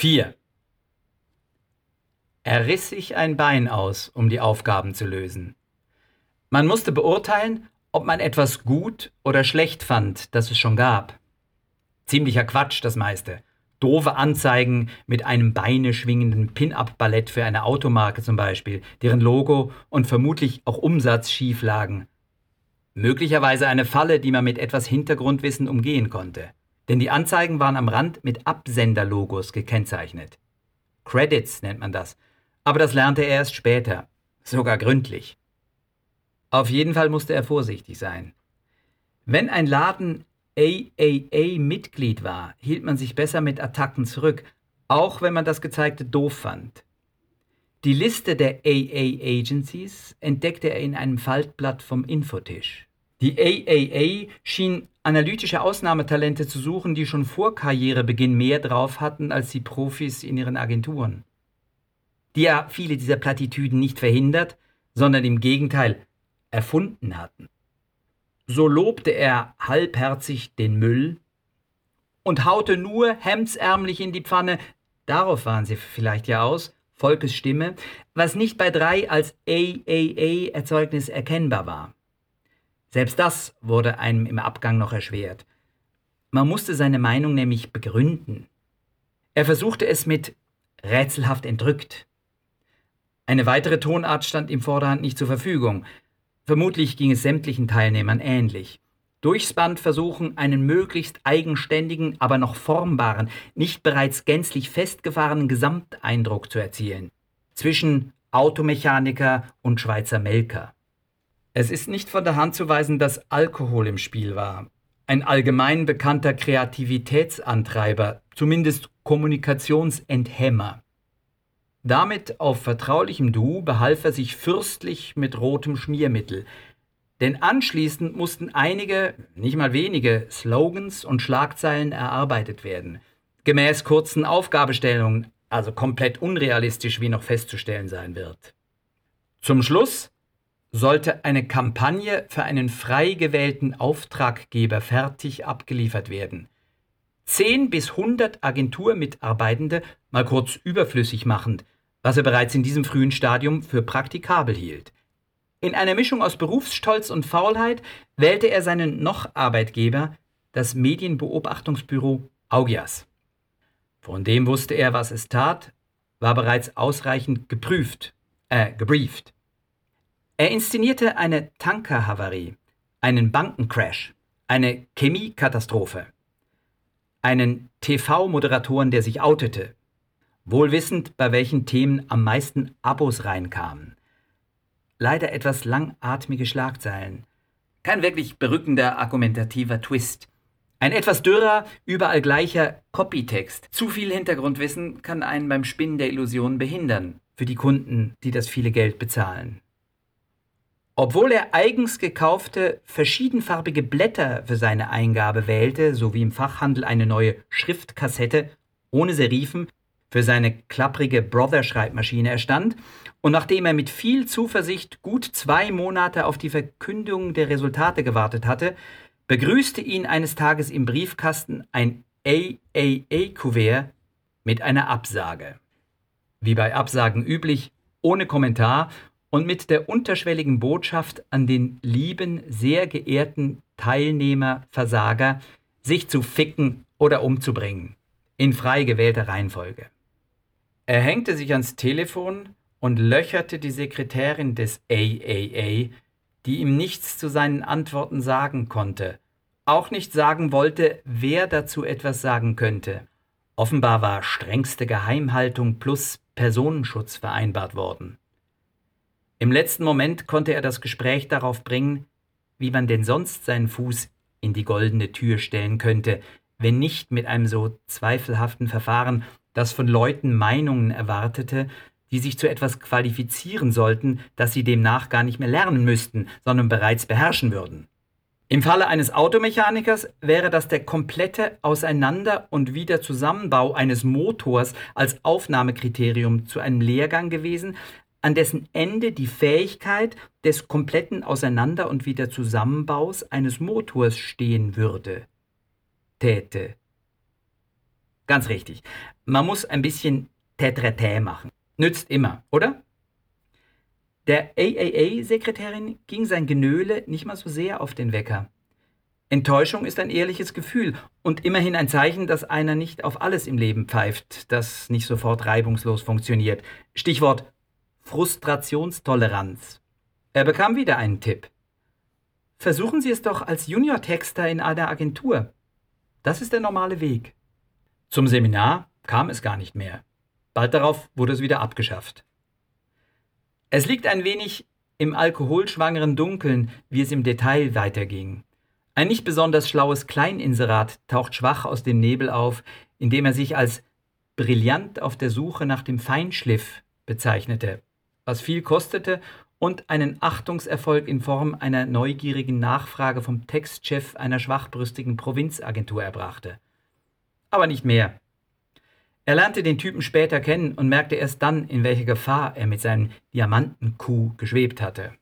4. Er riss sich ein Bein aus, um die Aufgaben zu lösen. Man musste beurteilen, ob man etwas gut oder schlecht fand, das es schon gab. Ziemlicher Quatsch, das meiste. Doofe Anzeigen mit einem Beine schwingenden Pin-Up-Ballett für eine Automarke zum Beispiel, deren Logo und vermutlich auch Umsatz schief lagen. Möglicherweise eine Falle, die man mit etwas Hintergrundwissen umgehen konnte denn die Anzeigen waren am Rand mit Absenderlogos gekennzeichnet. Credits nennt man das, aber das lernte er erst später, sogar gründlich. Auf jeden Fall musste er vorsichtig sein. Wenn ein Laden AAA-Mitglied war, hielt man sich besser mit Attacken zurück, auch wenn man das Gezeigte doof fand. Die Liste der AA-Agencies entdeckte er in einem Faltblatt vom Infotisch. Die AAA schien analytische Ausnahmetalente zu suchen, die schon vor Karrierebeginn mehr drauf hatten als die Profis in ihren Agenturen. Die ja viele dieser Plattitüden nicht verhindert, sondern im Gegenteil erfunden hatten. So lobte er halbherzig den Müll und haute nur hemdsärmlich in die Pfanne, darauf waren sie vielleicht ja aus, Volkes Stimme, was nicht bei drei als AAA-Erzeugnis erkennbar war. Selbst das wurde einem im Abgang noch erschwert. Man musste seine Meinung nämlich begründen. Er versuchte es mit rätselhaft entrückt. Eine weitere Tonart stand ihm vorderhand nicht zur Verfügung. Vermutlich ging es sämtlichen Teilnehmern ähnlich. Durchs Band versuchen, einen möglichst eigenständigen, aber noch formbaren, nicht bereits gänzlich festgefahrenen Gesamteindruck zu erzielen. Zwischen Automechaniker und Schweizer Melker. Es ist nicht von der Hand zu weisen, dass Alkohol im Spiel war. Ein allgemein bekannter Kreativitätsantreiber, zumindest Kommunikationsenthemmer. Damit auf vertraulichem Du behalf er sich fürstlich mit rotem Schmiermittel. Denn anschließend mussten einige, nicht mal wenige, Slogans und Schlagzeilen erarbeitet werden. Gemäß kurzen Aufgabestellungen, also komplett unrealistisch, wie noch festzustellen sein wird. Zum Schluss sollte eine Kampagne für einen frei gewählten Auftraggeber fertig abgeliefert werden. Zehn bis hundert Agenturmitarbeitende mal kurz überflüssig machend, was er bereits in diesem frühen Stadium für praktikabel hielt. In einer Mischung aus Berufsstolz und Faulheit wählte er seinen Noch-Arbeitgeber, das Medienbeobachtungsbüro Augias. Von dem wusste er, was es tat, war bereits ausreichend geprüft, äh, gebrieft. Er inszenierte eine Tankerhavarie, einen Bankencrash, eine Chemiekatastrophe, einen TV-Moderatoren, der sich outete, wohlwissend, bei welchen Themen am meisten Abos reinkamen. Leider etwas langatmige Schlagzeilen. Kein wirklich berückender argumentativer Twist. Ein etwas dürrer, überall gleicher Copytext. Zu viel Hintergrundwissen kann einen beim Spinnen der Illusionen behindern, für die Kunden, die das viele Geld bezahlen. Obwohl er eigens gekaufte verschiedenfarbige Blätter für seine Eingabe wählte, sowie im Fachhandel eine neue Schriftkassette ohne Serifen für seine klapprige Brother-Schreibmaschine erstand, und nachdem er mit viel Zuversicht gut zwei Monate auf die Verkündung der Resultate gewartet hatte, begrüßte ihn eines Tages im Briefkasten ein AAA-Kuvert mit einer Absage. Wie bei Absagen üblich, ohne Kommentar und mit der unterschwelligen Botschaft an den lieben, sehr geehrten Teilnehmer, Versager, sich zu ficken oder umzubringen, in frei gewählter Reihenfolge. Er hängte sich ans Telefon und löcherte die Sekretärin des AAA, die ihm nichts zu seinen Antworten sagen konnte, auch nicht sagen wollte, wer dazu etwas sagen könnte. Offenbar war strengste Geheimhaltung plus Personenschutz vereinbart worden. Im letzten Moment konnte er das Gespräch darauf bringen, wie man denn sonst seinen Fuß in die goldene Tür stellen könnte, wenn nicht mit einem so zweifelhaften Verfahren, das von Leuten Meinungen erwartete, die sich zu etwas qualifizieren sollten, das sie demnach gar nicht mehr lernen müssten, sondern bereits beherrschen würden. Im Falle eines Automechanikers wäre das der komplette Auseinander- und Wiederzusammenbau eines Motors als Aufnahmekriterium zu einem Lehrgang gewesen, an dessen Ende die Fähigkeit des kompletten Auseinander- und Wiederzusammenbaus eines Motors stehen würde, täte. Ganz richtig. Man muss ein bisschen Tetraté machen. Nützt immer, oder? Der AAA-Sekretärin ging sein Genöle nicht mal so sehr auf den Wecker. Enttäuschung ist ein ehrliches Gefühl und immerhin ein Zeichen, dass einer nicht auf alles im Leben pfeift, das nicht sofort reibungslos funktioniert. Stichwort Frustrationstoleranz. Er bekam wieder einen Tipp. Versuchen Sie es doch als Junior-Texter in einer Agentur. Das ist der normale Weg. Zum Seminar kam es gar nicht mehr. Bald darauf wurde es wieder abgeschafft. Es liegt ein wenig im alkoholschwangeren Dunkeln, wie es im Detail weiterging. Ein nicht besonders schlaues Kleininserat taucht schwach aus dem Nebel auf, indem er sich als brillant auf der Suche nach dem Feinschliff bezeichnete, was viel kostete und einen Achtungserfolg in Form einer neugierigen Nachfrage vom Textchef einer schwachbrüstigen Provinzagentur erbrachte. Aber nicht mehr. Er lernte den Typen später kennen und merkte erst dann, in welcher Gefahr er mit seinem Diamantenkuh geschwebt hatte.